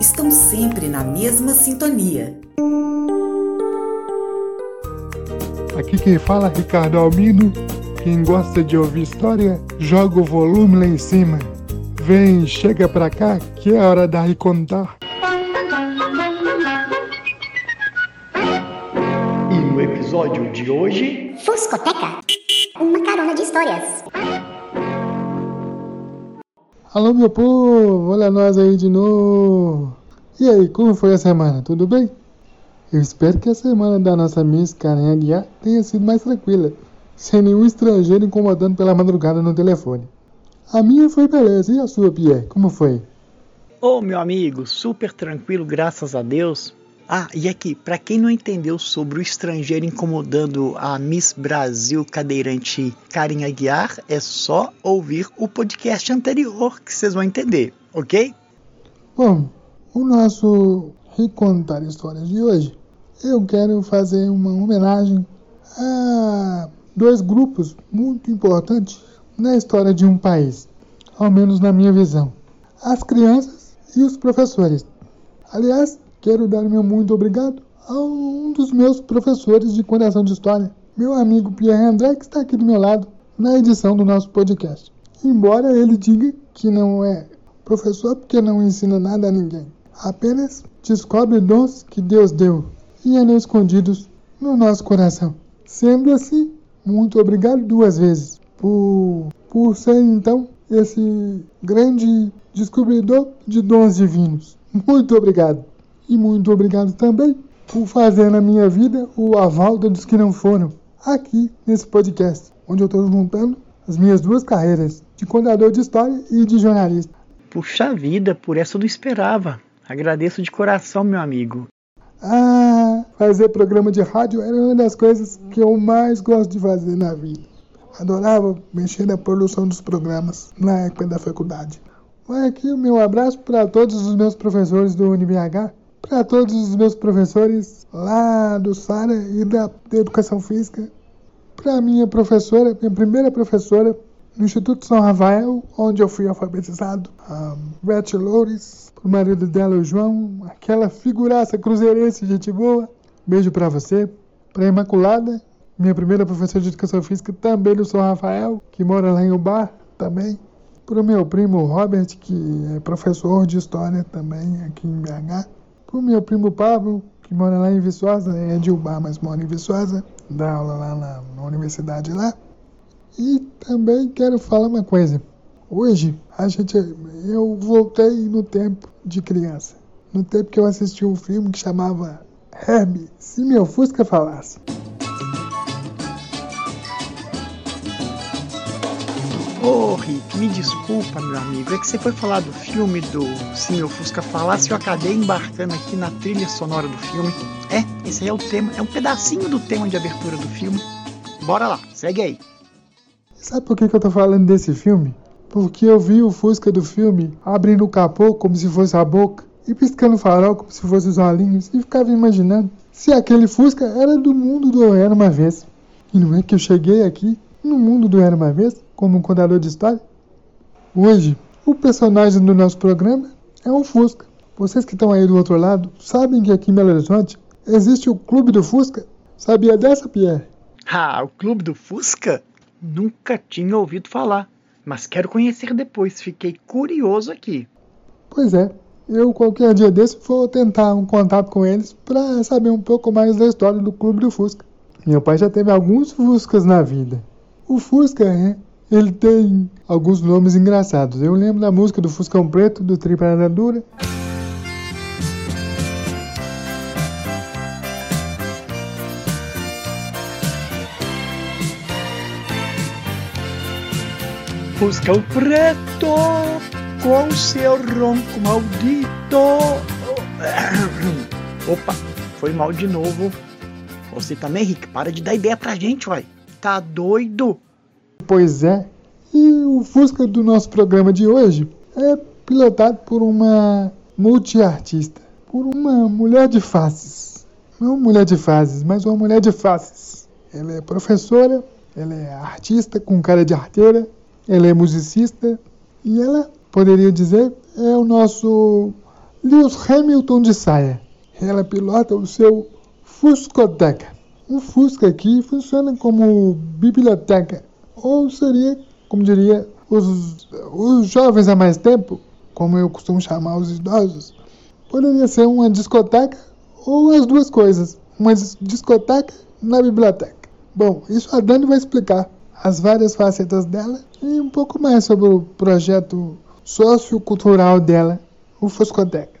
estão sempre na mesma sintonia. Aqui quem fala é Ricardo Almino. Quem gosta de ouvir história, joga o volume lá em cima. Vem, chega pra cá, que é hora da Ricontar. E no episódio de hoje, Fuscoteca, Alô, meu povo, olha nós aí de novo. E aí, como foi a semana? Tudo bem? Eu espero que a semana da nossa Miss Karen Aguiar tenha sido mais tranquila, sem nenhum estrangeiro incomodando pela madrugada no telefone. A minha foi beleza, e a sua, Pierre? Como foi? ô meu amigo, super tranquilo, graças a Deus. Ah, e aqui, pra quem não entendeu sobre o estrangeiro incomodando a Miss Brasil cadeirante Karen Aguiar, é só ouvir o podcast anterior que vocês vão entender, ok? Bom, o nosso Recontar Histórias de hoje, eu quero fazer uma homenagem a dois grupos muito importantes na história de um país, ao menos na minha visão: as crianças e os professores. Aliás, quero dar meu muito obrigado a um dos meus professores de coração de história, meu amigo Pierre André, que está aqui do meu lado na edição do nosso podcast. Embora ele diga que não é professor porque não ensina nada a ninguém, apenas descobre dons que Deus deu e andam escondidos no nosso coração. Sendo assim, muito obrigado duas vezes por, por ser então esse grande descobridor de dons divinos. Muito obrigado. E muito obrigado também por fazer na minha vida o aval dos que não foram aqui nesse podcast, onde eu estou juntando as minhas duas carreiras, de contador de história e de jornalista. Puxa vida, por essa eu não esperava. Agradeço de coração, meu amigo. Ah, fazer programa de rádio era uma das coisas que eu mais gosto de fazer na vida. Adorava mexer na produção dos programas na época da faculdade. Vai aqui o meu abraço para todos os meus professores do UniBH, para todos os meus professores lá do Sara e da, da Educação Física, para minha professora, minha primeira professora no Instituto São Rafael, onde eu fui alfabetizado, a Beth Loures, o marido dela, o João, aquela figuraça cruzeirense, gente boa. Beijo para você, para Imaculada, minha primeira professora de Educação Física, também do São Rafael, que mora lá em Ubar, também. Para o meu primo Robert, que é professor de História também aqui em BH. O meu primo Pablo, que mora lá em Viçosa, é de Ubar, mas mora em Viçosa, dá aula lá na, na universidade lá. E também quero falar uma coisa. Hoje a gente, eu voltei no tempo de criança, no tempo que eu assisti um filme que chamava Herbie, se meu Fusca falasse. Ô Rick, me desculpa, meu amigo, é que você foi falar do filme do Se Meu Fusca Falasse e eu acabei embarcando aqui na trilha sonora do filme. É, esse aí é o tema, é um pedacinho do tema de abertura do filme. Bora lá, segue aí. Sabe por que, que eu tô falando desse filme? Porque eu vi o Fusca do filme abrindo o capô como se fosse a boca e piscando o farol como se fosse os olhinhos e ficava imaginando se aquele Fusca era do mundo do Era Uma Vez. E não é que eu cheguei aqui no mundo do Era Uma Vez como um contador de história? Hoje, o personagem do nosso programa é um Fusca. Vocês que estão aí do outro lado sabem que aqui em Belo Horizonte existe o Clube do Fusca? Sabia dessa, Pierre? Ah, o Clube do Fusca? Nunca tinha ouvido falar, mas quero conhecer depois, fiquei curioso aqui. Pois é, eu qualquer dia desse vou tentar um contato com eles para saber um pouco mais da história do Clube do Fusca. Meu pai já teve alguns Fuscas na vida. O Fusca, é, ele tem alguns nomes engraçados. Eu lembro da música do Fuscão Preto, do Triparada Dura. Fuscão Preto, com seu ronco maldito. Opa, foi mal de novo. Você também, Rick, para de dar ideia pra gente, uai. Tá doido? Pois é. E o Fusca do nosso programa de hoje é pilotado por uma multiartista, por uma mulher de faces. Não mulher de faces, mas uma mulher de faces. Ela é professora, Ela é artista com cara de arteira, ela é musicista e ela, poderia dizer, é o nosso Lewis Hamilton de saia. Ela pilota o seu Fuscoteca. Um Fusca aqui funciona como biblioteca, ou seria, como diria os, os jovens há mais tempo, como eu costumo chamar os idosos, poderia ser uma discoteca ou as duas coisas, uma discoteca na biblioteca. Bom, isso a Dani vai explicar as várias facetas dela e um pouco mais sobre o projeto sociocultural dela, o Fuscoteca.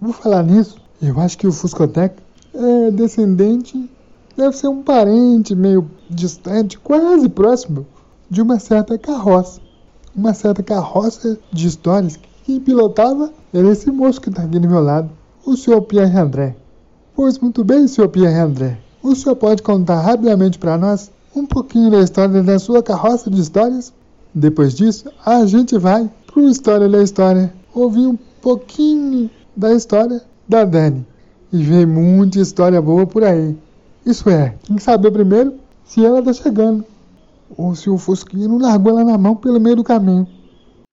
Vou falar nisso, eu acho que o Fuscoteca é descendente, deve ser um parente meio distante, quase próximo, de uma certa carroça. Uma certa carroça de histórias que pilotava era esse moço que está aqui do meu lado, o senhor Pierre André. Pois muito bem, senhor Pierre André. O senhor pode contar rapidamente para nós um pouquinho da história da sua carroça de histórias? Depois disso, a gente vai para o História da História ouvir um pouquinho da história da Dani. E vem muita história boa por aí. Isso é, tem que saber primeiro se ela está chegando. O Fusquinha não largou ela na mão pelo meio do caminho.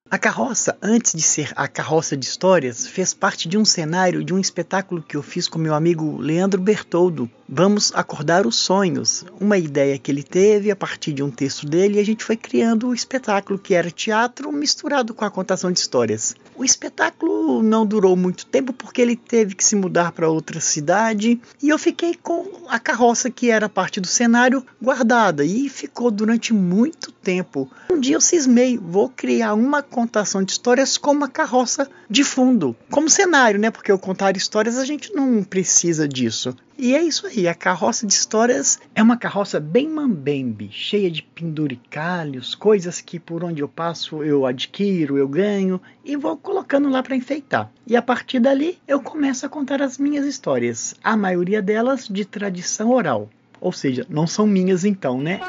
A carroça, antes de ser a carroça de histórias, fez parte de um cenário de um espetáculo que eu fiz com meu amigo Leandro Bertoldo. Vamos acordar os sonhos, uma ideia que ele teve a partir de um texto dele e a gente foi criando o espetáculo que era teatro misturado com a contação de histórias. O espetáculo não durou muito tempo porque ele teve que se mudar para outra cidade e eu fiquei com a carroça que era parte do cenário guardada e ficou durante muito tempo. Um dia eu cismei, vou criar uma contação de histórias com uma carroça de fundo, como cenário, né? Porque eu contar histórias a gente não precisa disso. E é isso aí, a carroça de histórias é uma carroça bem mambembe, cheia de penduricalhos, coisas que por onde eu passo eu adquiro, eu ganho e vou colocando lá para enfeitar. E a partir dali eu começo a contar as minhas histórias, a maioria delas de tradição oral. Ou seja, não são minhas então, né?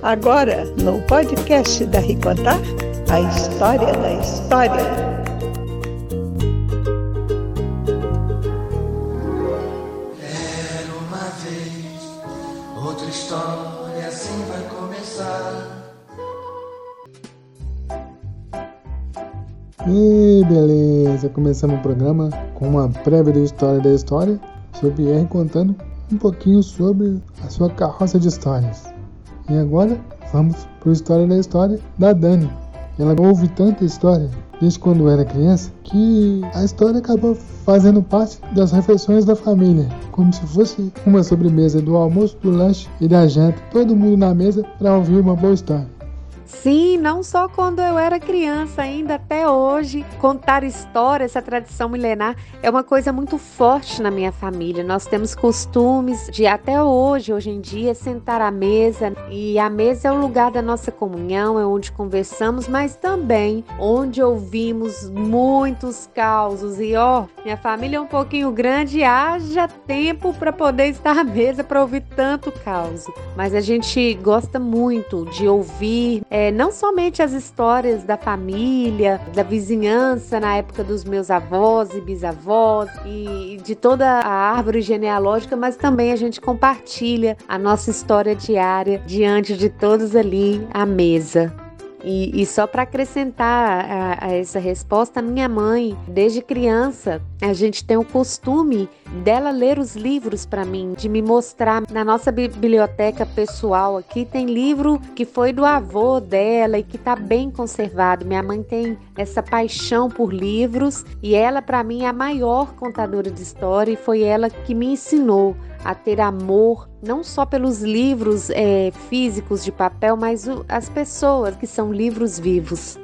Agora, no podcast da Ricontar, a história da história. Era uma vez, outra história assim vai começar. E beleza, começamos o programa com uma prévia da história da história, sobre R contando um pouquinho sobre a sua carroça de histórias. E agora vamos para a história da história da Dani. Ela ouve tanta história desde quando era criança que a história acabou fazendo parte das refeições da família, como se fosse uma sobremesa do almoço, do lanche e da janta, todo mundo na mesa para ouvir uma boa história. Sim, não só quando eu era criança, ainda até hoje, contar história, essa tradição milenar é uma coisa muito forte na minha família. Nós temos costumes de até hoje, hoje em dia, sentar à mesa e a mesa é o lugar da nossa comunhão, é onde conversamos, mas também onde ouvimos muitos causos. E ó, minha família é um pouquinho grande, haja tempo para poder estar à mesa para ouvir tanto caos. Mas a gente gosta muito de ouvir. É, não somente as histórias da família, da vizinhança na época dos meus avós e bisavós e de toda a árvore genealógica, mas também a gente compartilha a nossa história diária diante de todos ali à mesa. E, e só para acrescentar a, a, essa resposta, minha mãe, desde criança, a gente tem o costume dela ler os livros para mim, de me mostrar na nossa biblioteca pessoal aqui tem livro que foi do avô dela e que está bem conservado. Minha mãe tem essa paixão por livros e ela para mim é a maior contadora de história e foi ela que me ensinou a ter amor não só pelos livros é, físicos de papel, mas o, as pessoas que são livros vivos.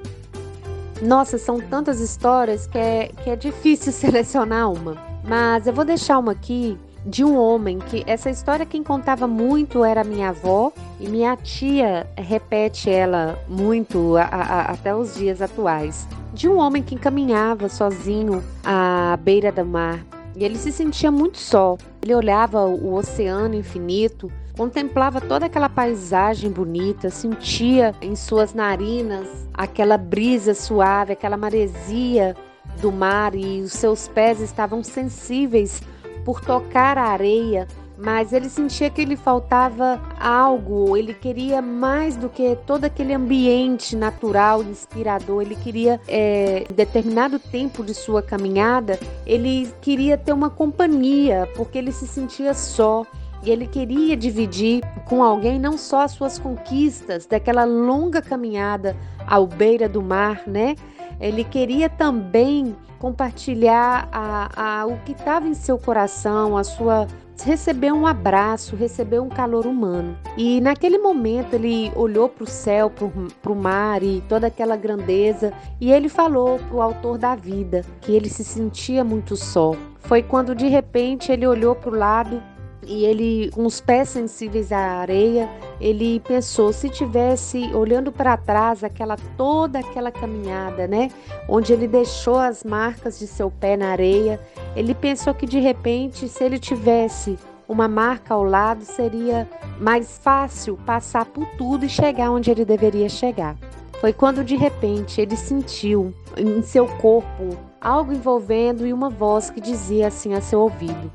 Nossa, são tantas histórias que é, que é difícil selecionar uma. Mas eu vou deixar uma aqui de um homem que essa história quem contava muito era minha avó e minha tia repete ela muito a, a, até os dias atuais. De um homem que caminhava sozinho à beira do mar e ele se sentia muito só. Ele olhava o oceano infinito, contemplava toda aquela paisagem bonita, sentia em suas narinas aquela brisa suave, aquela maresia do mar e os seus pés estavam sensíveis por tocar a areia, mas ele sentia que lhe faltava algo, ele queria mais do que todo aquele ambiente natural, inspirador, ele queria, é, em determinado tempo de sua caminhada, ele queria ter uma companhia, porque ele se sentia só. E ele queria dividir com alguém não só as suas conquistas daquela longa caminhada ao beira do mar, né? Ele queria também compartilhar a, a, o que estava em seu coração, a sua receber um abraço, receber um calor humano. E naquele momento ele olhou para o céu, para o mar e toda aquela grandeza, e ele falou para o autor da vida que ele se sentia muito só. Foi quando de repente ele olhou para o lado e ele, com os pés sensíveis à areia, ele pensou se tivesse olhando para trás aquela toda aquela caminhada, né, onde ele deixou as marcas de seu pé na areia, ele pensou que de repente se ele tivesse uma marca ao lado seria mais fácil passar por tudo e chegar onde ele deveria chegar. Foi quando de repente ele sentiu em seu corpo algo envolvendo e uma voz que dizia assim a seu ouvido: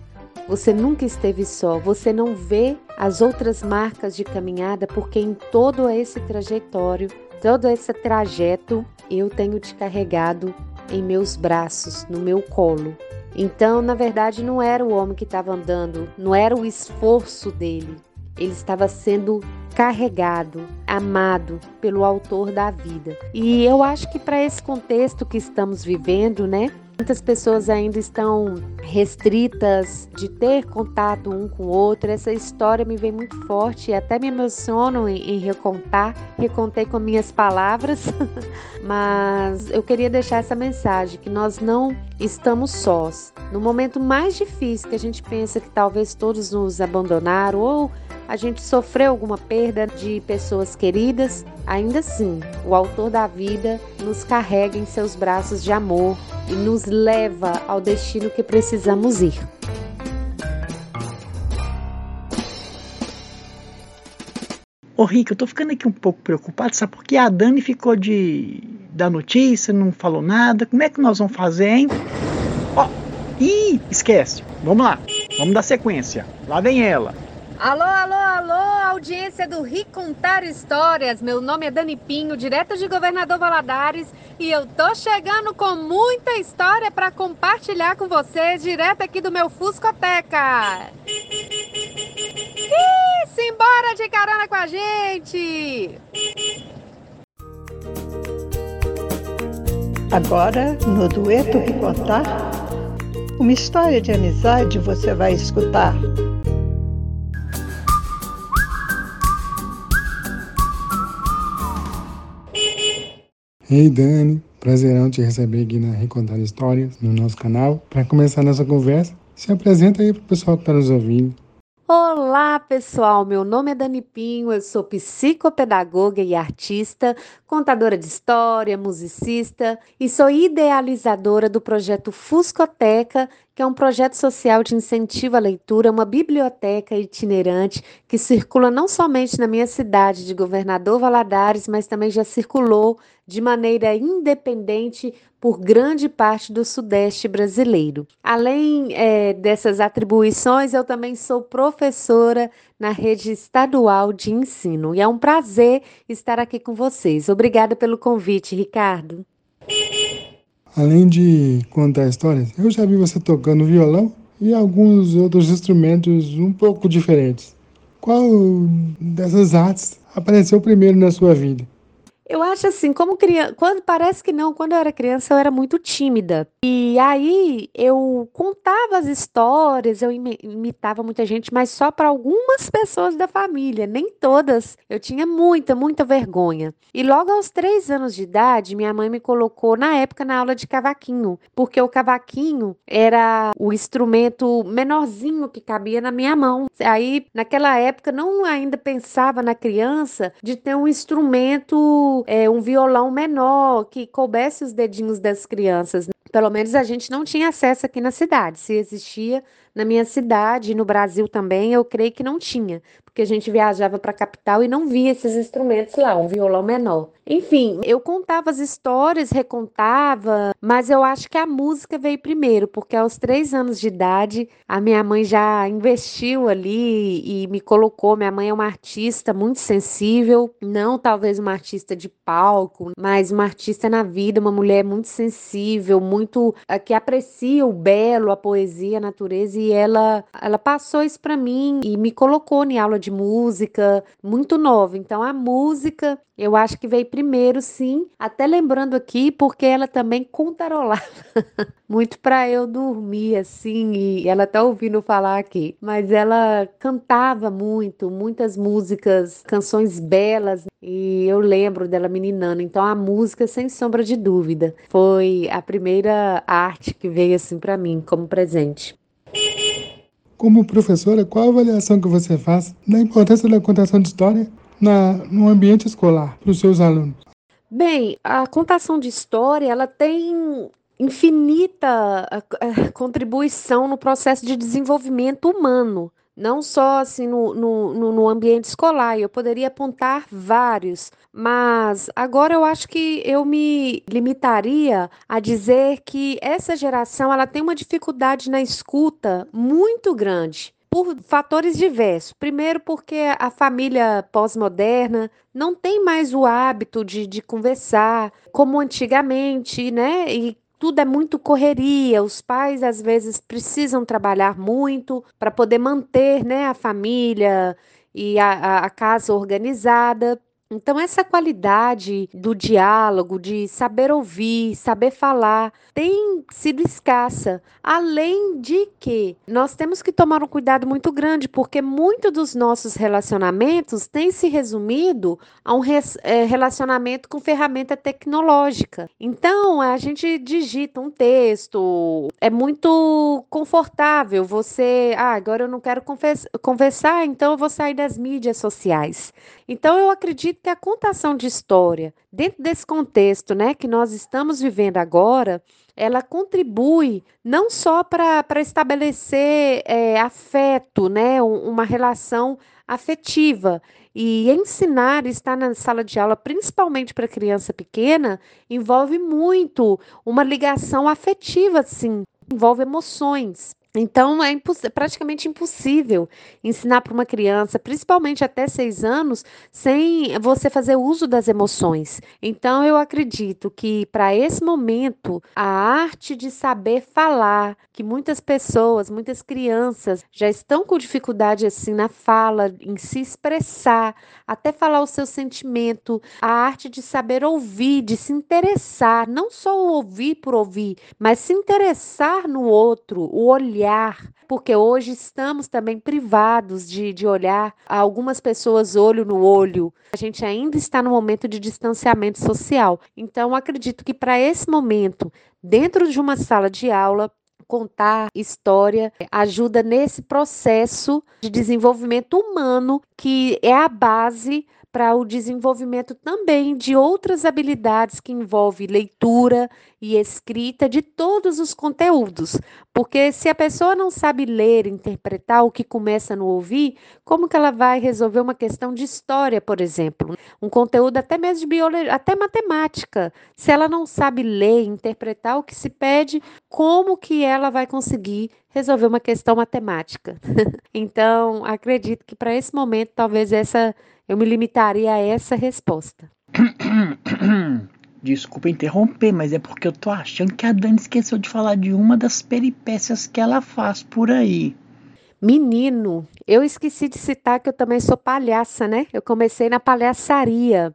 você nunca esteve só, você não vê as outras marcas de caminhada, porque em todo esse trajetório, todo esse trajeto, eu tenho te carregado em meus braços, no meu colo. Então, na verdade, não era o homem que estava andando, não era o esforço dele. Ele estava sendo carregado, amado pelo autor da vida. E eu acho que para esse contexto que estamos vivendo, né, Muitas pessoas ainda estão restritas de ter contato um com o outro. Essa história me vem muito forte e até me emociono em, em recontar. Recontei com minhas palavras, mas eu queria deixar essa mensagem que nós não estamos sós. No momento mais difícil que a gente pensa que talvez todos nos abandonaram ou a gente sofreu alguma perda de pessoas queridas, ainda assim, o autor da vida nos carrega em seus braços de amor e nos leva ao destino que precisamos ir. Ô Rick, eu tô ficando aqui um pouco preocupado, sabe? Porque a Dani ficou de da notícia, não falou nada. Como é que nós vamos fazer, hein? Ó, ih, esquece. Vamos lá. Vamos dar sequência. Lá vem ela. Alô, alô, alô, audiência do Ri Contar Histórias. Meu nome é Dani Pinho, direto de Governador Valadares, e eu tô chegando com muita história para compartilhar com vocês, direto aqui do meu Fuscoteca. Ih, simbora de carona com a gente! Agora, no Dueto Ri Contar, uma história de amizade você vai escutar. Ei Dani, prazerão te receber aqui na Recontar Histórias, no nosso canal. Para começar nossa conversa, se apresenta aí para o pessoal que está nos ouvindo. Olá, pessoal. Meu nome é Dani Pinho, eu sou psicopedagoga e artista, contadora de história, musicista e sou idealizadora do projeto Fuscoteca, que é um projeto social de incentivo à leitura, uma biblioteca itinerante que circula não somente na minha cidade de Governador Valadares, mas também já circulou de maneira independente por grande parte do Sudeste brasileiro. Além é, dessas atribuições, eu também sou professora na rede estadual de ensino e é um prazer estar aqui com vocês. Obrigada pelo convite, Ricardo. Além de contar histórias, eu já vi você tocando violão e alguns outros instrumentos um pouco diferentes. Qual dessas artes apareceu primeiro na sua vida? Eu acho assim, como criança, quando parece que não, quando eu era criança eu era muito tímida. E aí eu contava as histórias, eu imitava muita gente, mas só para algumas pessoas da família, nem todas. Eu tinha muita, muita vergonha. E logo aos três anos de idade, minha mãe me colocou na época na aula de cavaquinho, porque o cavaquinho era o instrumento menorzinho que cabia na minha mão. Aí naquela época não ainda pensava na criança de ter um instrumento é, um violão menor que coubesse os dedinhos das crianças. Pelo menos a gente não tinha acesso aqui na cidade. Se existia, Na minha cidade, no Brasil também, eu creio que não tinha, porque a gente viajava para a capital e não via esses instrumentos lá, um violão menor. Enfim, eu contava as histórias, recontava, mas eu acho que a música veio primeiro, porque aos três anos de idade a minha mãe já investiu ali e me colocou. Minha mãe é uma artista muito sensível, não talvez uma artista de palco, mas uma artista na vida, uma mulher muito sensível, muito eh, que aprecia o belo, a poesia, a natureza e ela ela passou isso para mim e me colocou em aula de música muito nova. Então a música eu acho que veio primeiro, sim, até lembrando aqui, porque ela também contarolava muito para eu dormir, assim, e ela tá ouvindo falar aqui. Mas ela cantava muito, muitas músicas, canções belas, e eu lembro dela meninando. Então a música, sem sombra de dúvida, foi a primeira arte que veio assim para mim como presente. Como professora, qual a avaliação que você faz da importância da contação de história na, no ambiente escolar para os seus alunos? Bem, a contação de história ela tem infinita contribuição no processo de desenvolvimento humano, não só assim no, no, no ambiente escolar. Eu poderia apontar vários, mas agora eu acho que eu me limitaria a dizer que essa geração ela tem uma dificuldade na escuta muito grande por fatores diversos. Primeiro, porque a família pós-moderna não tem mais o hábito de, de conversar como antigamente, né? E tudo é muito correria. Os pais às vezes precisam trabalhar muito para poder manter, né, a família e a, a casa organizada. Então, essa qualidade do diálogo, de saber ouvir, saber falar, tem sido escassa. Além de que nós temos que tomar um cuidado muito grande, porque muito dos nossos relacionamentos tem se resumido a um é, relacionamento com ferramenta tecnológica. Então, a gente digita um texto, é muito confortável você, ah, agora eu não quero conversar, então eu vou sair das mídias sociais. Então, eu acredito que a contação de história, dentro desse contexto né, que nós estamos vivendo agora, ela contribui não só para estabelecer é, afeto, né, uma relação afetiva. E ensinar, estar na sala de aula, principalmente para criança pequena, envolve muito uma ligação afetiva, sim, envolve emoções. Então, é imposs praticamente impossível ensinar para uma criança, principalmente até seis anos, sem você fazer uso das emoções. Então, eu acredito que para esse momento, a arte de saber falar, que muitas pessoas, muitas crianças já estão com dificuldade assim na fala, em se expressar, até falar o seu sentimento, a arte de saber ouvir, de se interessar, não só ouvir por ouvir, mas se interessar no outro, o olhar olhar, porque hoje estamos também privados de, de olhar algumas pessoas olho no olho. A gente ainda está no momento de distanciamento social. Então, acredito que para esse momento, dentro de uma sala de aula, contar história ajuda nesse processo de desenvolvimento humano que é a base para o desenvolvimento também de outras habilidades que envolvem leitura e escrita de todos os conteúdos. Porque se a pessoa não sabe ler, interpretar o que começa no ouvir, como que ela vai resolver uma questão de história, por exemplo? Um conteúdo até mesmo de biologia, até matemática. Se ela não sabe ler, interpretar o que se pede, como que ela vai conseguir resolver uma questão matemática? então, acredito que para esse momento, talvez essa eu me limitaria a essa resposta. Desculpa interromper, mas é porque eu tô achando que a Dani esqueceu de falar de uma das peripécias que ela faz por aí. Menino, eu esqueci de citar que eu também sou palhaça, né? Eu comecei na palhaçaria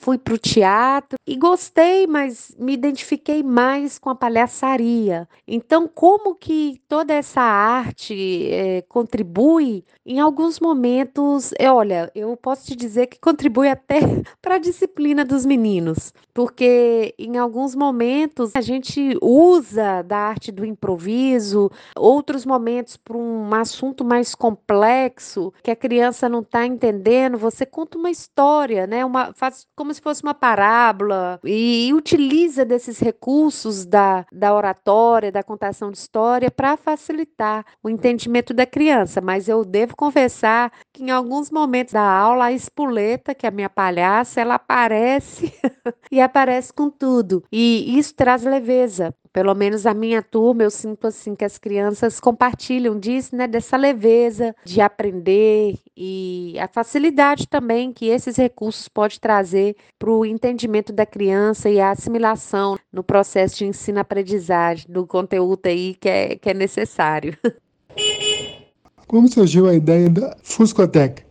fui para o teatro e gostei, mas me identifiquei mais com a palhaçaria. Então, como que toda essa arte é, contribui? Em alguns momentos, é, olha, eu posso te dizer que contribui até para a disciplina dos meninos, porque em alguns momentos a gente usa da arte do improviso, outros momentos para um assunto mais complexo que a criança não está entendendo, você conta uma história, né? Uma, faz como se fosse uma parábola e, utiliza desses recursos da, da oratória, da contação de história para facilitar o entendimento da criança. Mas eu devo confessar que em alguns momentos da aula a espoleta, que é a minha palhaça, ela aparece e aparece com tudo. E isso traz leveza pelo menos a minha turma, eu sinto assim que as crianças compartilham disso, né, dessa leveza de aprender e a facilidade também que esses recursos pode trazer para o entendimento da criança e a assimilação no processo de ensino-aprendizagem do conteúdo aí que é, que é necessário. Como surgiu a ideia da Fuscoteca?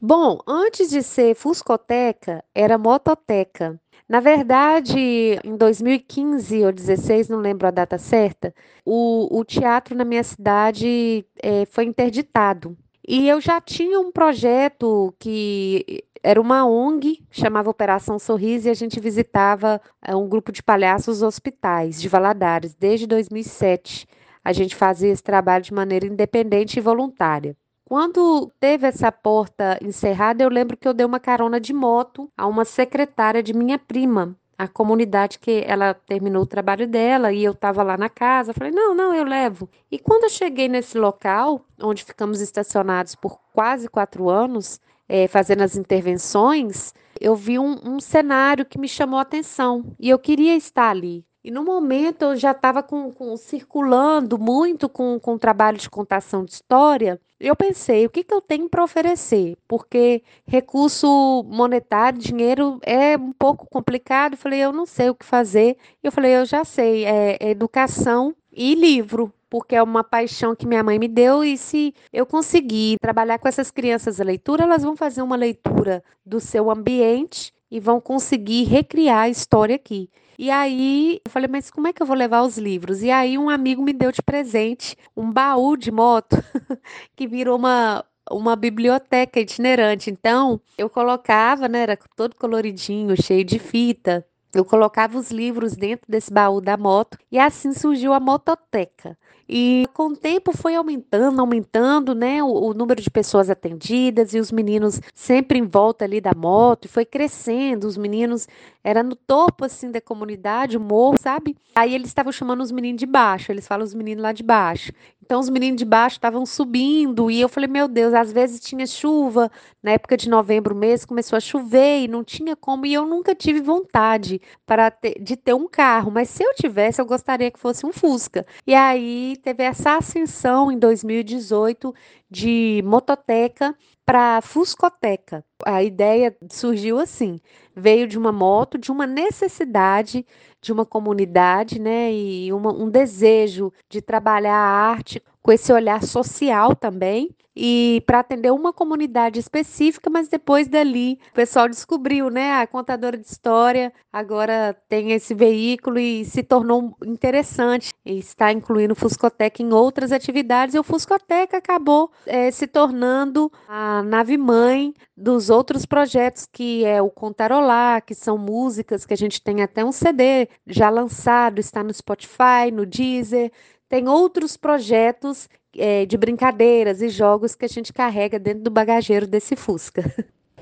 Bom, antes de ser Fuscoteca, era Mototeca. Na verdade, em 2015 ou 16, não lembro a data certa, o, o teatro na minha cidade é, foi interditado. E eu já tinha um projeto que era uma ONG, chamava Operação Sorriso, e a gente visitava é, um grupo de palhaços hospitais de Valadares desde 2007. A gente fazia esse trabalho de maneira independente e voluntária. Quando teve essa porta encerrada, eu lembro que eu dei uma carona de moto a uma secretária de minha prima, a comunidade que ela terminou o trabalho dela e eu estava lá na casa. Falei, não, não, eu levo. E quando eu cheguei nesse local, onde ficamos estacionados por quase quatro anos, é, fazendo as intervenções, eu vi um, um cenário que me chamou a atenção e eu queria estar ali. E no momento eu já estava com, com, circulando muito com, com trabalho de contação de história. Eu pensei, o que, que eu tenho para oferecer? Porque recurso monetário, dinheiro é um pouco complicado. Eu falei, eu não sei o que fazer. Eu falei, eu já sei, é, é educação e livro porque é uma paixão que minha mãe me deu e se eu conseguir trabalhar com essas crianças a leitura, elas vão fazer uma leitura do seu ambiente e vão conseguir recriar a história aqui. E aí eu falei, mas como é que eu vou levar os livros? E aí um amigo me deu de presente um baú de moto que virou uma uma biblioteca itinerante. Então, eu colocava, né, era todo coloridinho, cheio de fita. Eu colocava os livros dentro desse baú da moto e assim surgiu a mototeca. E com o tempo foi aumentando, aumentando, né, o, o, número de pessoas atendidas e os meninos sempre em volta ali da moto, e foi crescendo, os meninos era no topo assim da comunidade, o morro, sabe? Aí eles estavam chamando os meninos de baixo, eles falam os meninos lá de baixo. Então os meninos de baixo estavam subindo e eu falei, meu Deus, às vezes tinha chuva, na época de novembro mês começou a chover e não tinha como e eu nunca tive vontade para ter, de ter um carro, mas se eu tivesse, eu gostaria que fosse um Fusca. E aí teve essa ascensão em 2018 de mototeca para Fuscoteca. A ideia surgiu assim, veio de uma moto, de uma necessidade de uma comunidade, né, e uma, um desejo de trabalhar a arte com esse olhar social também e para atender uma comunidade específica, mas depois dali o pessoal descobriu, né, a contadora de história agora tem esse veículo e se tornou interessante e está incluindo o Fuscoteca em outras atividades e o Fuscoteca acabou é, se tornando a nave mãe dos outros projetos que é o Contarolá, que são músicas que a gente tem até um CD já lançado, está no Spotify, no Deezer, tem outros projetos é, de brincadeiras e jogos que a gente carrega dentro do bagageiro desse Fusca.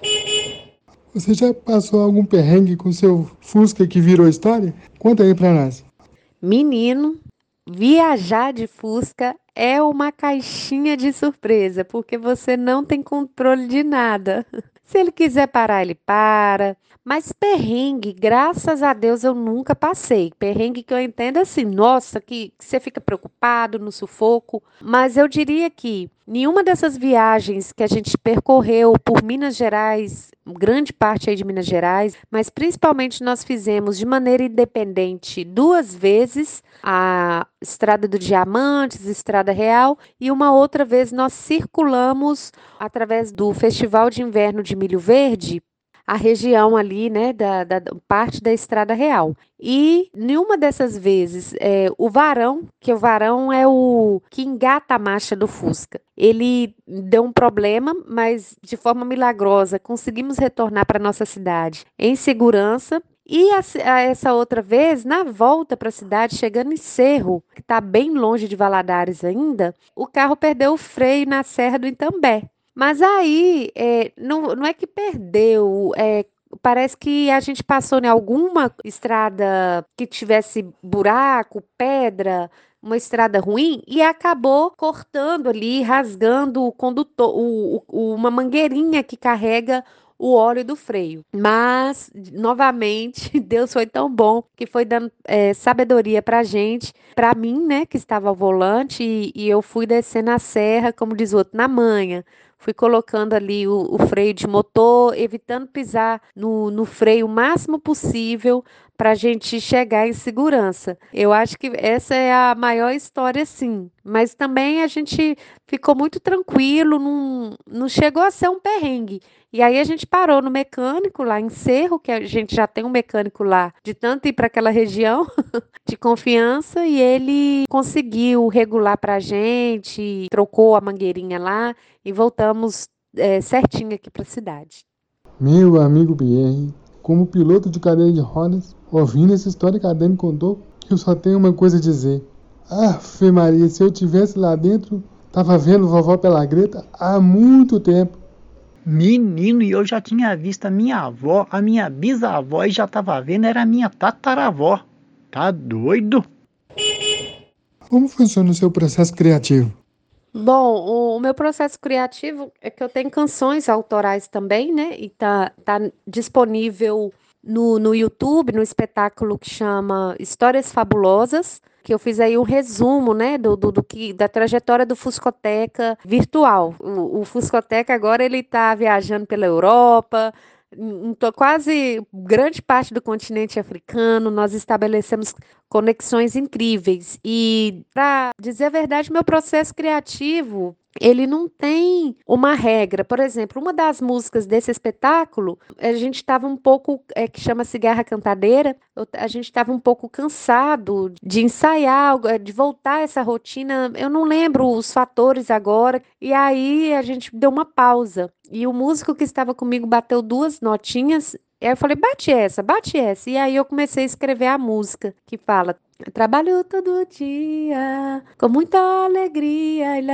Você já passou algum perrengue com seu Fusca que virou história? Conta aí pra nós. Menino, viajar de Fusca é uma caixinha de surpresa, porque você não tem controle de nada. Se ele quiser parar, ele para. Mas perrengue, graças a Deus, eu nunca passei. Perrengue que eu entendo assim, nossa, que, que você fica preocupado no sufoco. Mas eu diria que nenhuma dessas viagens que a gente percorreu por Minas Gerais, grande parte aí de Minas Gerais, mas principalmente nós fizemos de maneira independente duas vezes a Estrada do Diamantes, Estrada Real, e uma outra vez nós circulamos através do Festival de Inverno de Milho Verde a região ali, né, da, da, parte da Estrada Real. E nenhuma dessas vezes, é, o varão, que o varão é o que engata a marcha do Fusca, ele deu um problema, mas de forma milagrosa conseguimos retornar para nossa cidade em segurança e a, a essa outra vez, na volta para a cidade, chegando em Cerro, que está bem longe de Valadares ainda, o carro perdeu o freio na Serra do Itambé. Mas aí, é, não, não é que perdeu, é, parece que a gente passou em alguma estrada que tivesse buraco, pedra, uma estrada ruim e acabou cortando ali, rasgando o condutor, o, o, uma mangueirinha que carrega o óleo do freio. Mas, novamente, Deus foi tão bom que foi dando é, sabedoria para gente, para mim, né, que estava ao volante, e, e, eu fui descendo a serra, como diz o outro, na manhã. Fui colocando ali o, o freio de motor, evitando pisar no, no freio o máximo possível para a gente chegar em segurança. Eu acho que essa é a maior história, sim. Mas também a gente ficou muito tranquilo, não, não chegou a ser um perrengue. E aí a gente parou no mecânico lá em Cerro, que a gente já tem um mecânico lá de tanto ir para aquela região de confiança, e ele conseguiu regular para a gente, trocou a mangueirinha lá e voltamos é, certinho aqui para a cidade. Meu amigo Pierre, como piloto de cadeira de rodas, ouvindo essa história que a Dani contou, eu só tenho uma coisa a dizer. Ah, Fê Maria, se eu tivesse lá dentro, tava vendo vovó pela greta há muito tempo. Menino, e eu já tinha visto a minha avó, a minha bisavó e já tava vendo, era a minha tataravó. Tá doido? Como funciona o seu processo criativo? Bom, o, o, meu processo criativo é que eu tenho canções autorais também, né? E tá, tá disponível no, no YouTube, no espetáculo que chama Histórias Fabulosas, que eu fiz aí um resumo, né, do, do, do que da trajetória do Fuscoteca virtual. O, o Fuscoteca agora ele está viajando pela Europa, em quase grande parte do continente africano, nós estabelecemos conexões incríveis. E, para dizer a verdade, meu processo criativo ele não tem uma regra. Por exemplo, uma das músicas desse espetáculo, a gente estava um pouco, é, que chama Cigarra Cantadeira, a gente estava um pouco cansado de ensaiar, é, de voltar essa rotina. Eu não lembro os fatores agora. E aí a gente deu uma pausa. E o músico que estava comigo bateu duas notinhas e aí eu falei, bate essa, bate essa. E aí eu comecei a escrever a música que fala: Trabalho todo dia, com muita alegria, e,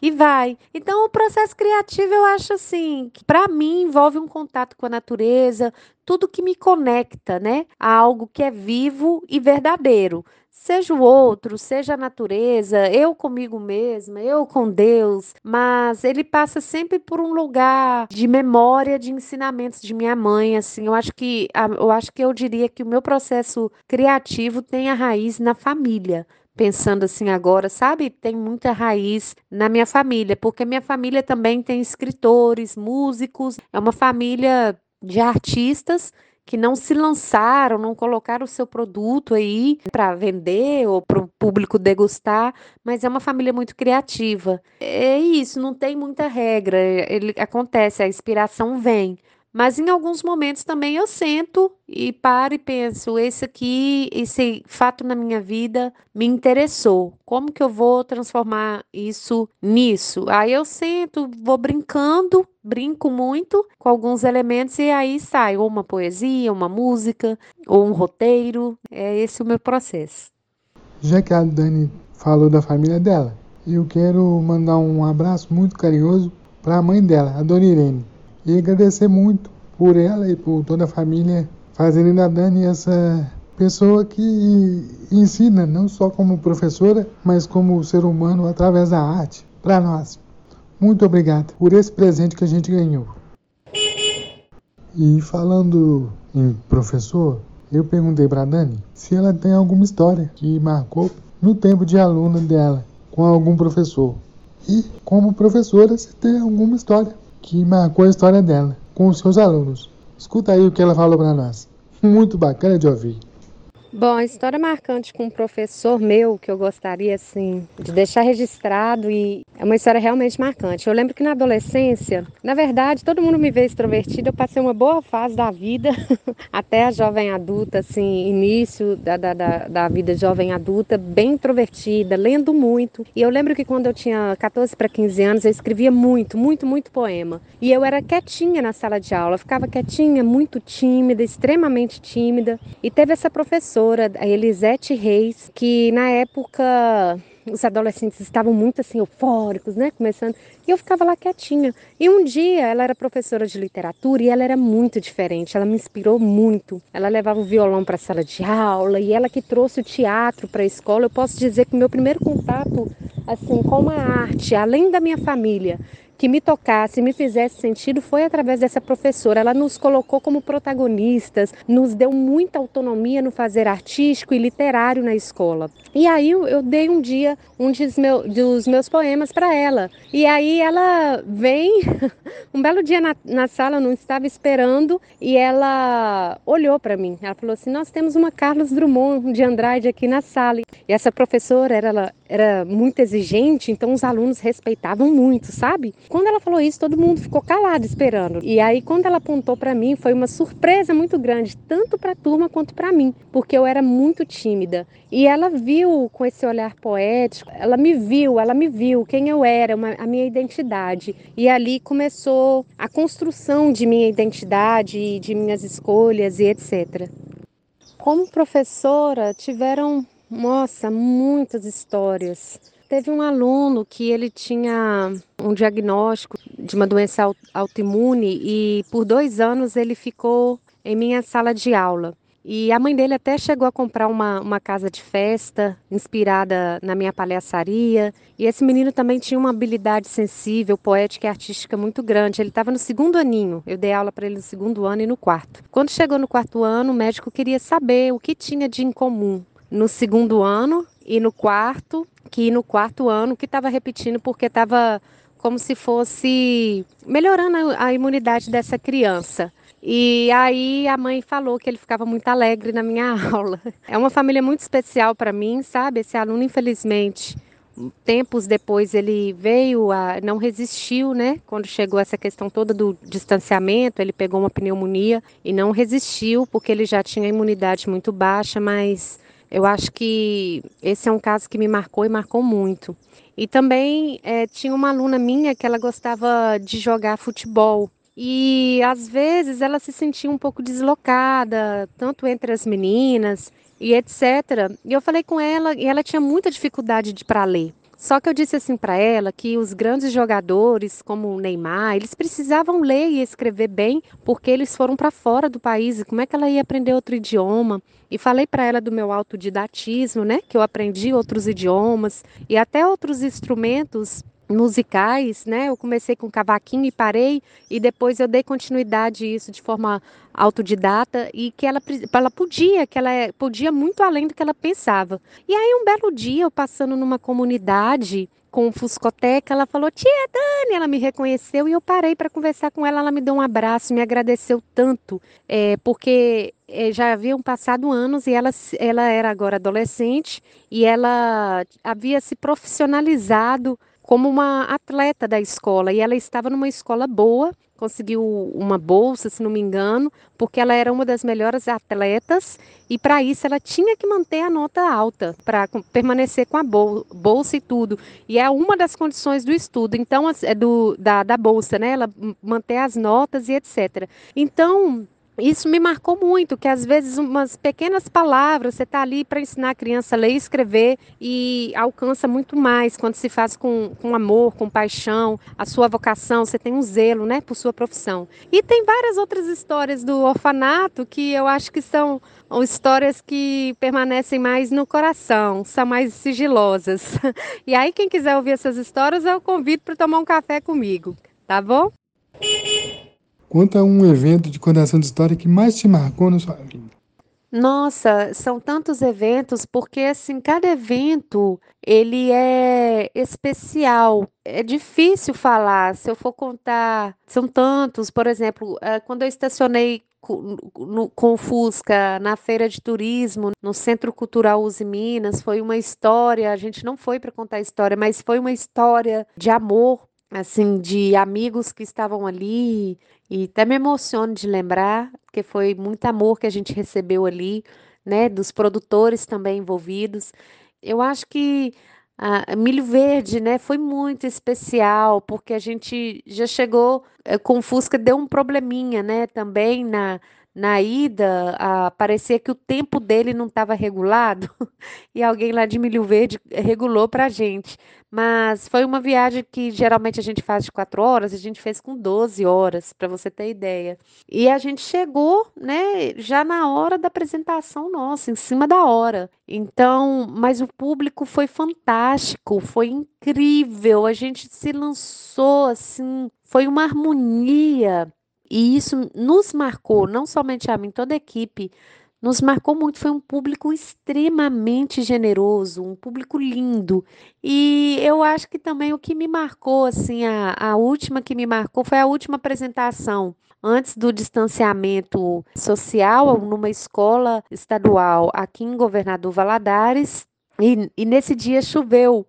e vai. Então, o processo criativo, eu acho assim, que para mim envolve um contato com a natureza, tudo que me conecta, né, a algo que é vivo e verdadeiro seja o outro, seja a natureza, eu comigo mesma, eu com Deus, mas ele passa sempre por um lugar de memória, de ensinamentos de minha mãe, assim, eu acho que eu acho que eu diria que o meu processo criativo tem a raiz na família pensando assim agora, sabe? Tem muita raiz na minha família, porque minha família também tem escritores, músicos, é uma família de artistas que não se lançaram, não colocaram o seu produto aí para vender ou para o público degustar, mas é uma família muito criativa. É isso, não tem muita regra. Ele acontece, a inspiração vem. Mas em alguns momentos também eu sento e paro e penso, esse aqui, esse fato na minha vida me interessou. Como que eu vou transformar isso nisso? Aí eu sento, vou brincando, brinco muito com alguns elementos e aí sai ou uma poesia, uma música, ou um roteiro. É esse o meu processo. Já que a Dani falou da família dela, eu quero mandar um abraço muito carinhoso para a mãe dela, a Dona Irene e agradecer muito por ela e por toda a família fazendo da Dani essa pessoa que ensina não só como professora, mas como ser humano através da arte para nós. Muito obrigado por esse presente que a gente ganhou. E falando em professor, eu perguntei para Dani se ela tem alguma história que marcou no tempo de aluna dela com algum professor. E como professora, se tem alguma história que marcou a história dela com os seus alunos. Escuta aí o que ela falou para nós. Muito bacana de ouvir. Bom, a história marcante com um professor meu que eu gostaria assim de deixar registrado e é uma história realmente marcante. Eu lembro que na adolescência, na verdade, todo mundo me vê extrovertida, eu passei uma boa fase da vida até a jovem adulta, assim, início da, da, da, da vida jovem adulta, bem introvertida, lendo muito. E eu lembro que quando eu tinha 14 para 15 anos, eu escrevia muito, muito, muito poema. E eu era quietinha na sala de aula, eu ficava quietinha, muito tímida, extremamente tímida. E teve essa professora professora, Elisete Reis, que na época os adolescentes estavam muito assim eufóricos, né, começando, e eu ficava lá quietinha. E um dia ela era professora de literatura e ela era muito diferente, ela me inspirou muito. Ela levava o violão para a sala de aula e ela que trouxe o teatro para a escola. Eu posso dizer que meu primeiro contato assim com a arte, além da minha família, que me tocasse, me fizesse sentido foi através dessa professora. Ela nos colocou como protagonistas, nos deu muita autonomia no fazer artístico e literário na escola. E aí eu dei um dia um dos, meus, poemas para ela. E aí ela vem, um belo dia na, na sala, eu não estava esperando, e ela olhou para mim. Ela falou assim: Nós temos uma Carlos Drummond de Andrade aqui na sala. E essa professora era, era muito exigente, então os alunos respeitavam muito, sabe? Quando ela falou isso, todo mundo ficou calado esperando. E aí, quando ela apontou para mim, foi uma surpresa muito grande, tanto para a turma quanto para mim, porque eu era muito tímida. E ela viu com esse olhar poético, ela me viu, ela me viu quem eu era, uma, a minha identidade. E ali começou a construção de minha identidade, de minhas escolhas e etc. Como professora, tiveram, nossa, muitas histórias Teve um aluno que ele tinha um diagnóstico de uma doença autoimune e por dois anos ele ficou em minha sala de aula. E a mãe dele até chegou a comprar uma, uma casa de festa inspirada na minha palhaçaria. E esse menino também tinha uma habilidade sensível, poética e artística muito grande. Ele estava no segundo aninho. Eu dei aula para ele no segundo ano e no quarto. Quando chegou no quarto ano, o médico queria saber o que tinha de incomum no segundo ano e no quarto, que no quarto ano que estava repetindo porque estava como se fosse melhorando a imunidade dessa criança. E aí a mãe falou que ele ficava muito alegre na minha aula. É uma família muito especial para mim, sabe? Esse aluno, infelizmente, tempos depois ele veio a não resistiu, né? Quando chegou essa questão toda do distanciamento, ele pegou uma pneumonia e não resistiu porque ele já tinha imunidade muito baixa, mas eu acho que esse é um caso que me marcou e marcou muito. E também é, tinha uma aluna minha que ela gostava de jogar futebol. E às vezes ela se sentia um pouco deslocada, tanto entre as meninas e etc. E eu falei com ela e ela tinha muita dificuldade de para ler. Só que eu disse assim para ela que os grandes jogadores, como o Neymar, eles precisavam ler e escrever bem, porque eles foram para fora do país. E como é que ela ia aprender outro idioma? E falei para ela do meu autodidatismo, né? Que eu aprendi outros idiomas e até outros instrumentos musicais, né? Eu comecei com cavaquinho e parei e depois eu dei continuidade a isso de forma autodidata e que ela, ela podia, que ela é, podia muito além do que ela pensava. E aí um belo dia eu passando numa comunidade com Fuscoteca, ela falou: "Tia Dani", ela me reconheceu e eu parei para conversar com ela, ela me deu um abraço, me agradeceu tanto, é, porque é, já haviam passado anos e ela, ela era agora adolescente e ela havia se profissionalizado como uma atleta da escola e ela estava numa escola boa, conseguiu uma bolsa, se não me engano, porque ela era uma das melhores atletas e para isso ela tinha que manter a nota alta para permanecer com a bolsa e tudo. E é uma das condições do estudo, então é do da, da bolsa, né? Ela manter as notas e etc. Então isso me marcou muito, que às vezes umas pequenas palavras, você está ali para ensinar a criança a ler e escrever e alcança muito mais quando se faz com, com amor, com paixão, a sua vocação, você tem um zelo né, por sua profissão. E tem várias outras histórias do orfanato que eu acho que são histórias que permanecem mais no coração, são mais sigilosas. E aí, quem quiser ouvir essas histórias, eu convido para tomar um café comigo, tá bom? Conta um evento de contação de história que mais te marcou na sua vida. Nossa, são tantos eventos, porque assim, cada evento ele é especial. É difícil falar. Se eu for contar, são tantos. Por exemplo, eh, quando eu estacionei com, o Fusca na feira de turismo, no Centro Cultural Uzi Minas, foi uma história. A gente não foi para contar história, mas foi uma história de amor assim, de amigos que estavam ali, e até me emociono de lembrar, porque foi muito amor que a gente recebeu ali, né, dos produtores também envolvidos. Eu acho que a Milho Verde, né, foi muito especial, porque a gente já chegou é, com o Fusca, deu um probleminha, né, também na, na ida, a, parecia que o tempo dele não estava regulado e alguém lá de Milho Verde regulou para a gente. Mas foi uma viagem que geralmente a gente faz de quatro horas, a gente fez com 12 horas, para você ter ideia. E a gente chegou, né, já na hora da apresentação nossa, em cima da hora. Então, mas o público foi fantástico, foi incrível. A gente se lançou assim, foi uma harmonia. E isso nos marcou, não somente a mim, toda a equipe nos marcou muito. Foi um público extremamente generoso, um público lindo. E eu acho que também o que me marcou, assim, a, a última que me marcou foi a última apresentação. Antes do distanciamento social, numa escola estadual aqui em Governador Valadares, e, e nesse dia choveu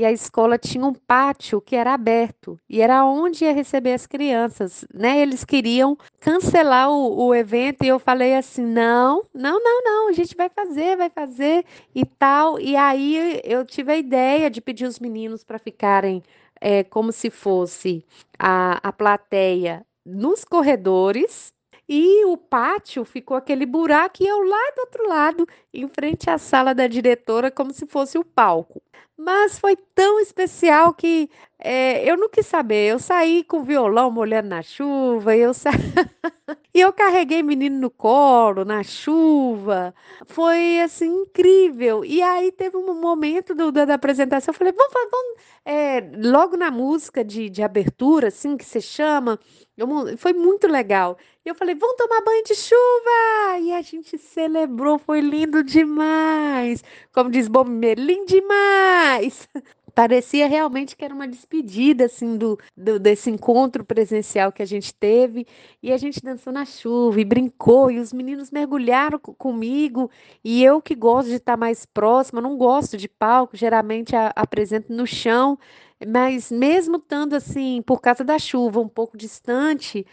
e a escola tinha um pátio que era aberto e era onde ia receber as crianças, né? Eles queriam cancelar o, o, evento e eu falei assim: não, não, não, não, a gente vai fazer, vai fazer e tal. E aí eu tive a ideia de pedir os meninos para ficarem é, como se fosse a, a plateia nos corredores e o pátio ficou aquele buraco e eu lá do outro lado, em frente à sala da diretora, como se fosse o palco. Mas foi tão especial que é, eu não quis saber. Eu saí com o violão molhando na chuva, eu sa... e eu carreguei menino no colo, na chuva. Foi assim incrível. E aí teve um momento do, da, da apresentação, eu falei, vamos, vamos é, logo na música de, de abertura, assim que se chama. Eu, foi muito legal. E eu falei, vamos tomar banho de chuva! E a gente celebrou, foi lindo demais. Como diz Bom lindo demais! Parecia realmente que era uma despedida assim do, do, desse encontro presencial que a gente teve. E a gente dançou na chuva e brincou e os meninos mergulharam comigo. E eu que gosto de estar mais próxima, não gosto de palco, geralmente a, apresento no chão. Mas mesmo estando assim, por causa da chuva, um pouco distante,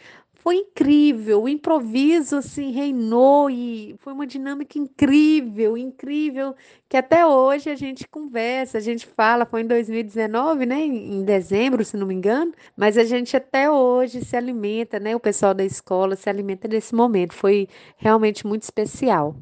foi incrível. O improviso assim reinou e foi uma dinâmica incrível, incrível, que até hoje a gente conversa, a gente fala, foi em 2019, né, em dezembro, se não me engano, mas a gente até hoje se alimenta, né, o pessoal da escola se alimenta desse momento. Foi realmente muito especial.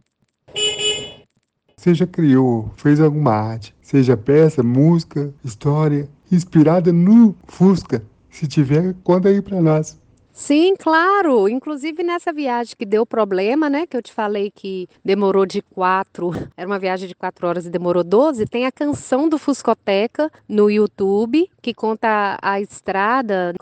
Seja criou, fez alguma arte, seja peça, música, história, inspirada no Fusca. Se tiver, conta aí para nós. Sim, claro. Inclusive nessa viagem que deu problema, né? Que eu te falei que demorou de quatro, era uma viagem de quatro horas e demorou doze. Tem a canção do Fuscoteca no YouTube que conta a estrada.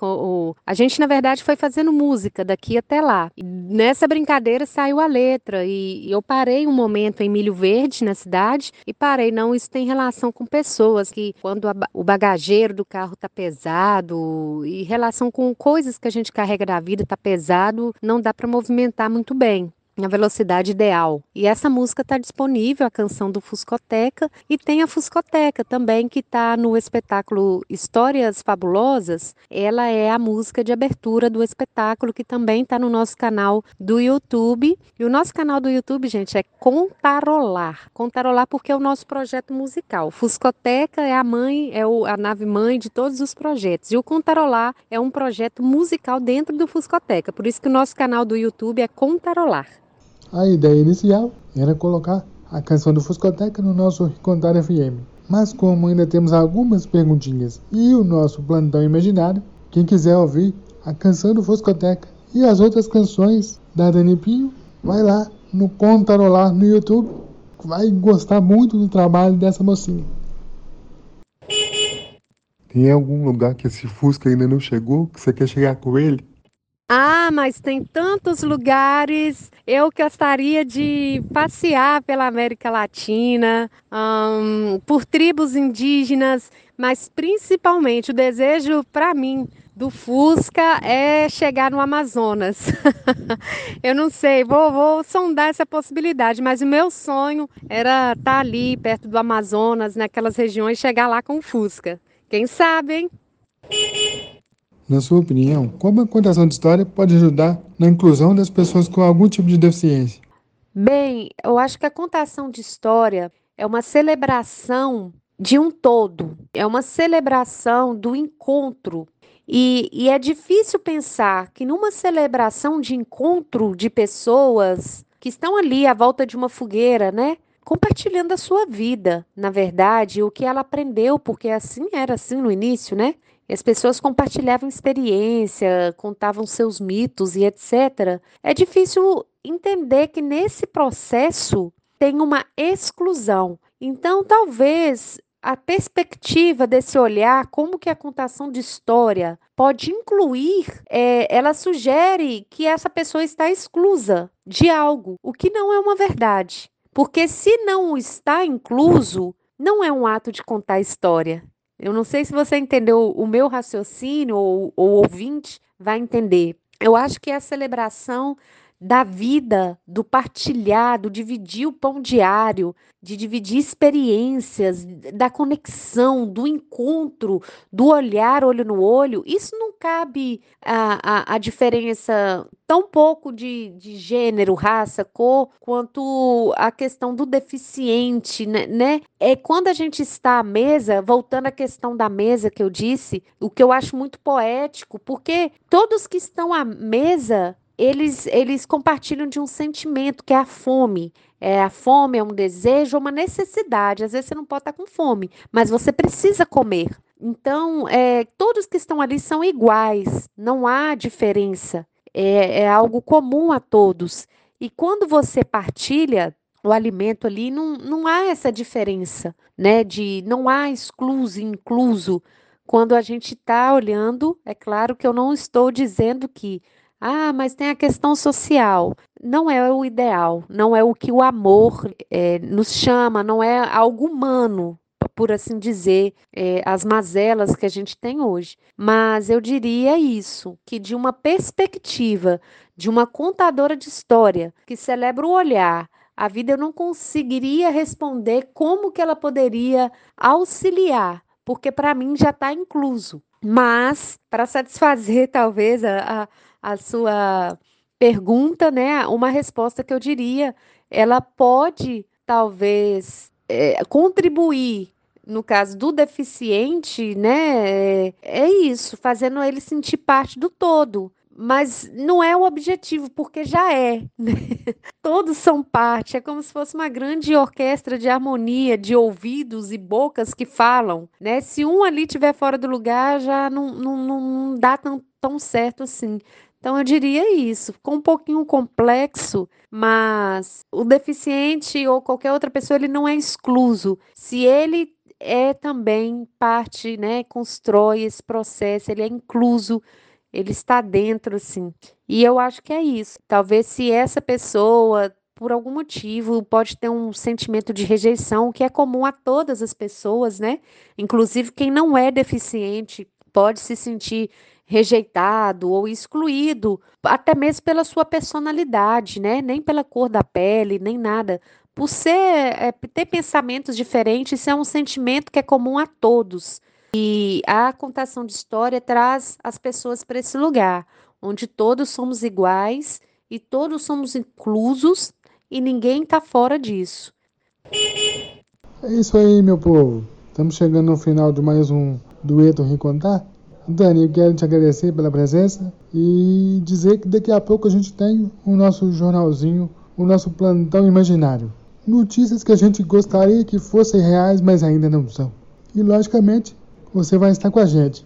A gente na verdade foi fazendo música daqui até lá. Nessa brincadeira saiu a letra e eu parei um momento em Milho Verde na cidade e parei. Não, isso tem relação com pessoas que quando o bagageiro do carro tá pesado e relação com coisas que a gente carrega da vida está pesado, não dá para movimentar muito bem na velocidade ideal. E essa música está disponível, a canção do Fuscoteca, e tem a Fuscoteca também, que está no espetáculo Histórias Fabulosas. Ela é a música de abertura do espetáculo, que também está no nosso canal do YouTube. E o nosso canal do YouTube, gente, é Contarolar. Contarolar porque é o nosso projeto musical. Fuscoteca é a mãe, é a nave mãe de todos os projetos. E o Contarolar é um projeto musical dentro do Fuscoteca. Por isso que o nosso canal do YouTube é Contarolar. A ideia inicial era colocar a canção do Fuscoteca no nosso Contar FM. Mas como ainda temos algumas perguntinhas e o nosso plantão imaginário, quem quiser ouvir a canção do Fuscoteca e as outras canções da Dani Pinho, vai lá no Contarolar no YouTube, vai gostar muito do trabalho dessa mocinha. Tem algum lugar que esse Fusca ainda não chegou, que você quer chegar com ele? Ah, mas tem tantos lugares. Eu gostaria de passear pela América Latina, um, por tribos indígenas, mas principalmente o desejo para mim do Fusca é chegar no Amazonas. eu não sei, vou, vou sondar essa possibilidade, mas o meu sonho era estar tá ali perto do Amazonas, naquelas regiões, chegar lá com o Fusca. Quem sabe, hein? Na sua opinião, como a contação de história pode ajudar na inclusão das pessoas com algum tipo de deficiência? Bem, eu acho que a contação de história é uma celebração de um todo, é uma celebração do encontro E, e é difícil pensar que numa celebração de encontro de pessoas que estão ali à volta de uma fogueira, né? Compartilhando a sua vida, na verdade, o que ela aprendeu, porque assim era assim no início, né? As pessoas compartilhavam experiência, contavam seus mitos e etc. É difícil entender que nesse processo tem uma exclusão. Então, talvez a perspectiva desse olhar, como que a contação de história pode incluir, é, ela sugere que essa pessoa está exclusa de algo, o que não é uma verdade. Porque se não está incluso, não é um ato de contar história. Eu não sei se você entendeu o meu raciocínio ou o ouvinte vai entender. Eu acho que a celebração da vida, do partilhar, do dividir o pão diário, de dividir experiências, da conexão, do encontro, do olhar olho no olho, isso não cabe a, a, a diferença tão pouco de, de gênero, raça, cor, quanto a questão do deficiente, né, né? É quando a gente está à mesa, voltando à questão da mesa que eu disse, o que eu acho muito poético, porque todos que estão à mesa eles, eles compartilham de um sentimento que é a fome. É, a fome é um desejo, uma necessidade. Às vezes você não pode estar com fome, mas você precisa comer. Então, é, todos que estão ali são iguais, não há diferença. É, é algo comum a todos. E quando você partilha o alimento ali, não, não há essa diferença, né? De não há excluso incluso. Quando a gente está olhando, é claro que eu não estou dizendo que ah, mas tem a questão social. Não é o ideal, não é o que o amor é, nos chama, não é algo humano, por assim dizer, é, as mazelas que a gente tem hoje. Mas eu diria isso, que de uma perspectiva de uma contadora de história que celebra o olhar, a vida eu não conseguiria responder como que ela poderia auxiliar, porque para mim já está incluso. Mas, para satisfazer talvez a, a a sua pergunta, né? Uma resposta que eu diria, ela pode talvez é, contribuir no caso do deficiente, né? É, é isso, fazendo ele sentir parte do todo. Mas não é o objetivo, porque já é. Né? Todos são parte, é como se fosse uma grande orquestra de harmonia, de ouvidos e bocas que falam. Né? Se um ali estiver fora do lugar, já não, não, não dá tão, tão certo assim. Então, eu diria isso. Ficou um pouquinho complexo, mas o deficiente ou qualquer outra pessoa, ele não é excluso. Se ele é também parte, né, constrói esse processo, ele é incluso, ele está dentro, assim. E eu acho que é isso. Talvez se essa pessoa por algum motivo, pode ter um sentimento de rejeição que é comum a todas as pessoas, né? Inclusive quem não é deficiente pode se sentir rejeitado ou excluído, até mesmo pela sua personalidade, né? Nem pela cor da pele, nem nada. Por ser, é, ter pensamentos diferentes, isso é um sentimento que é comum a todos. E a contação de história traz as pessoas para esse lugar, onde todos somos iguais e todos somos inclusos e ninguém está fora disso. É isso aí, meu povo. Estamos chegando no final de mais um Dueto Recontar. Dani, eu quero te agradecer pela presença e dizer que daqui a pouco a gente tem o nosso jornalzinho, o nosso plantão imaginário. Notícias que a gente gostaria que fossem reais, mas ainda não são. E logicamente, você vai estar com a gente.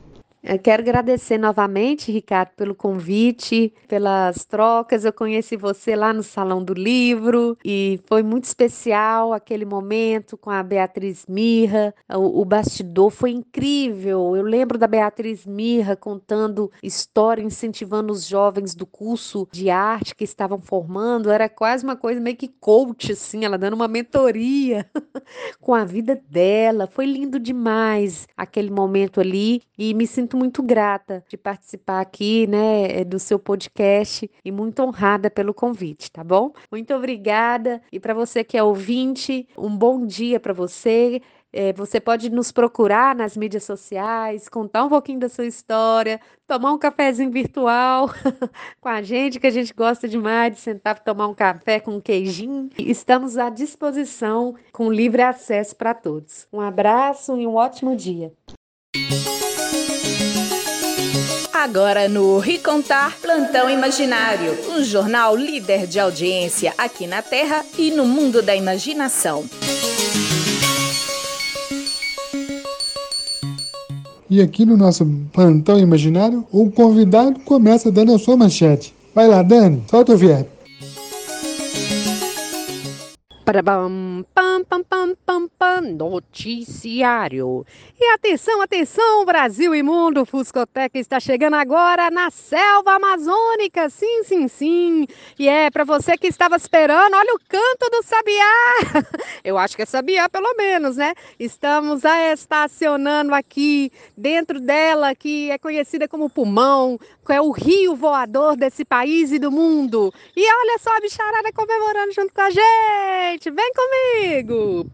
Eu quero agradecer novamente, Ricardo, pelo convite, pelas trocas. Eu conheci você lá no Salão do Livro e foi muito especial aquele momento com a Beatriz Mirra. O, o bastidor foi incrível. Eu lembro da Beatriz Mirra contando história, incentivando os jovens do curso de arte que estavam formando. Era quase uma coisa meio que coach, assim, ela dando uma mentoria com a vida dela. Foi lindo demais aquele momento ali e me sinto muito grata de participar aqui, né, do seu podcast e muito honrada pelo convite, tá bom? Muito obrigada. E para você que é ouvinte, um bom dia para você. É, você pode nos procurar nas mídias sociais, contar um pouquinho da sua história, tomar um cafezinho virtual com a gente, que a gente gosta demais de sentar para tomar um café com um queijinho. Estamos à disposição com livre acesso para todos. Um abraço e um ótimo dia. Agora no Ricontar Plantão Imaginário, um jornal líder de audiência aqui na Terra e no mundo da imaginação. E aqui no nosso plantão imaginário, o convidado começa dando a sua manchete. Vai lá, Dani, solta o verbo. Pam, pam, pam, pam, pam, noticiário. E atenção, atenção, Brasil e mundo, Fuscoteca está chegando agora na selva amazônica, sim, sim, sim. E é para você que estava esperando, olha o canto do sabiá. Eu acho que é sabiá pelo menos, né? Estamos estacionando aqui dentro dela, que é conhecida como pulmão, que é o rio voador desse país e do mundo. E olha só a bicharada comemorando junto com a gente gente, vem comigo!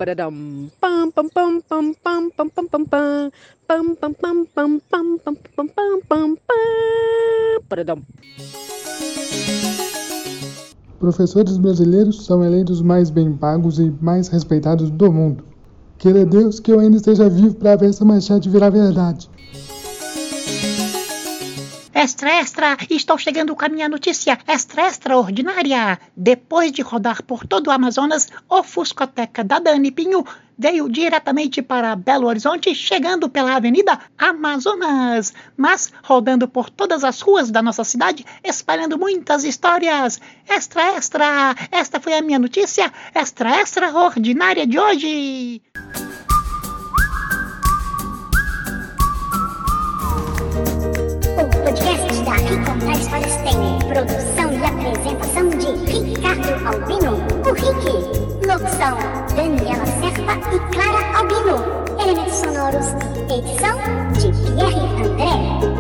Professores brasileiros são eleitos mais bem pagos e mais respeitados do mundo. Queira Deus que eu ainda esteja vivo para ver essa manchete virar verdade. Extra, extra! Estou chegando com a minha notícia extra, extraordinária! Depois de rodar por todo o Amazonas, o Fuscoteca da Dani Pinho veio diretamente para Belo Horizonte, chegando pela Avenida Amazonas, mas rodando por todas as ruas da nossa cidade, espalhando muitas histórias. Extra, extra! Esta foi a minha notícia extra, extraordinária de hoje! Podcast da Ricontar Histórias tem produção e apresentação de Ricardo Albino, o Rick. Locução, Daniela Serpa e Clara Albino. Elementos sonoros edição de Pierre André.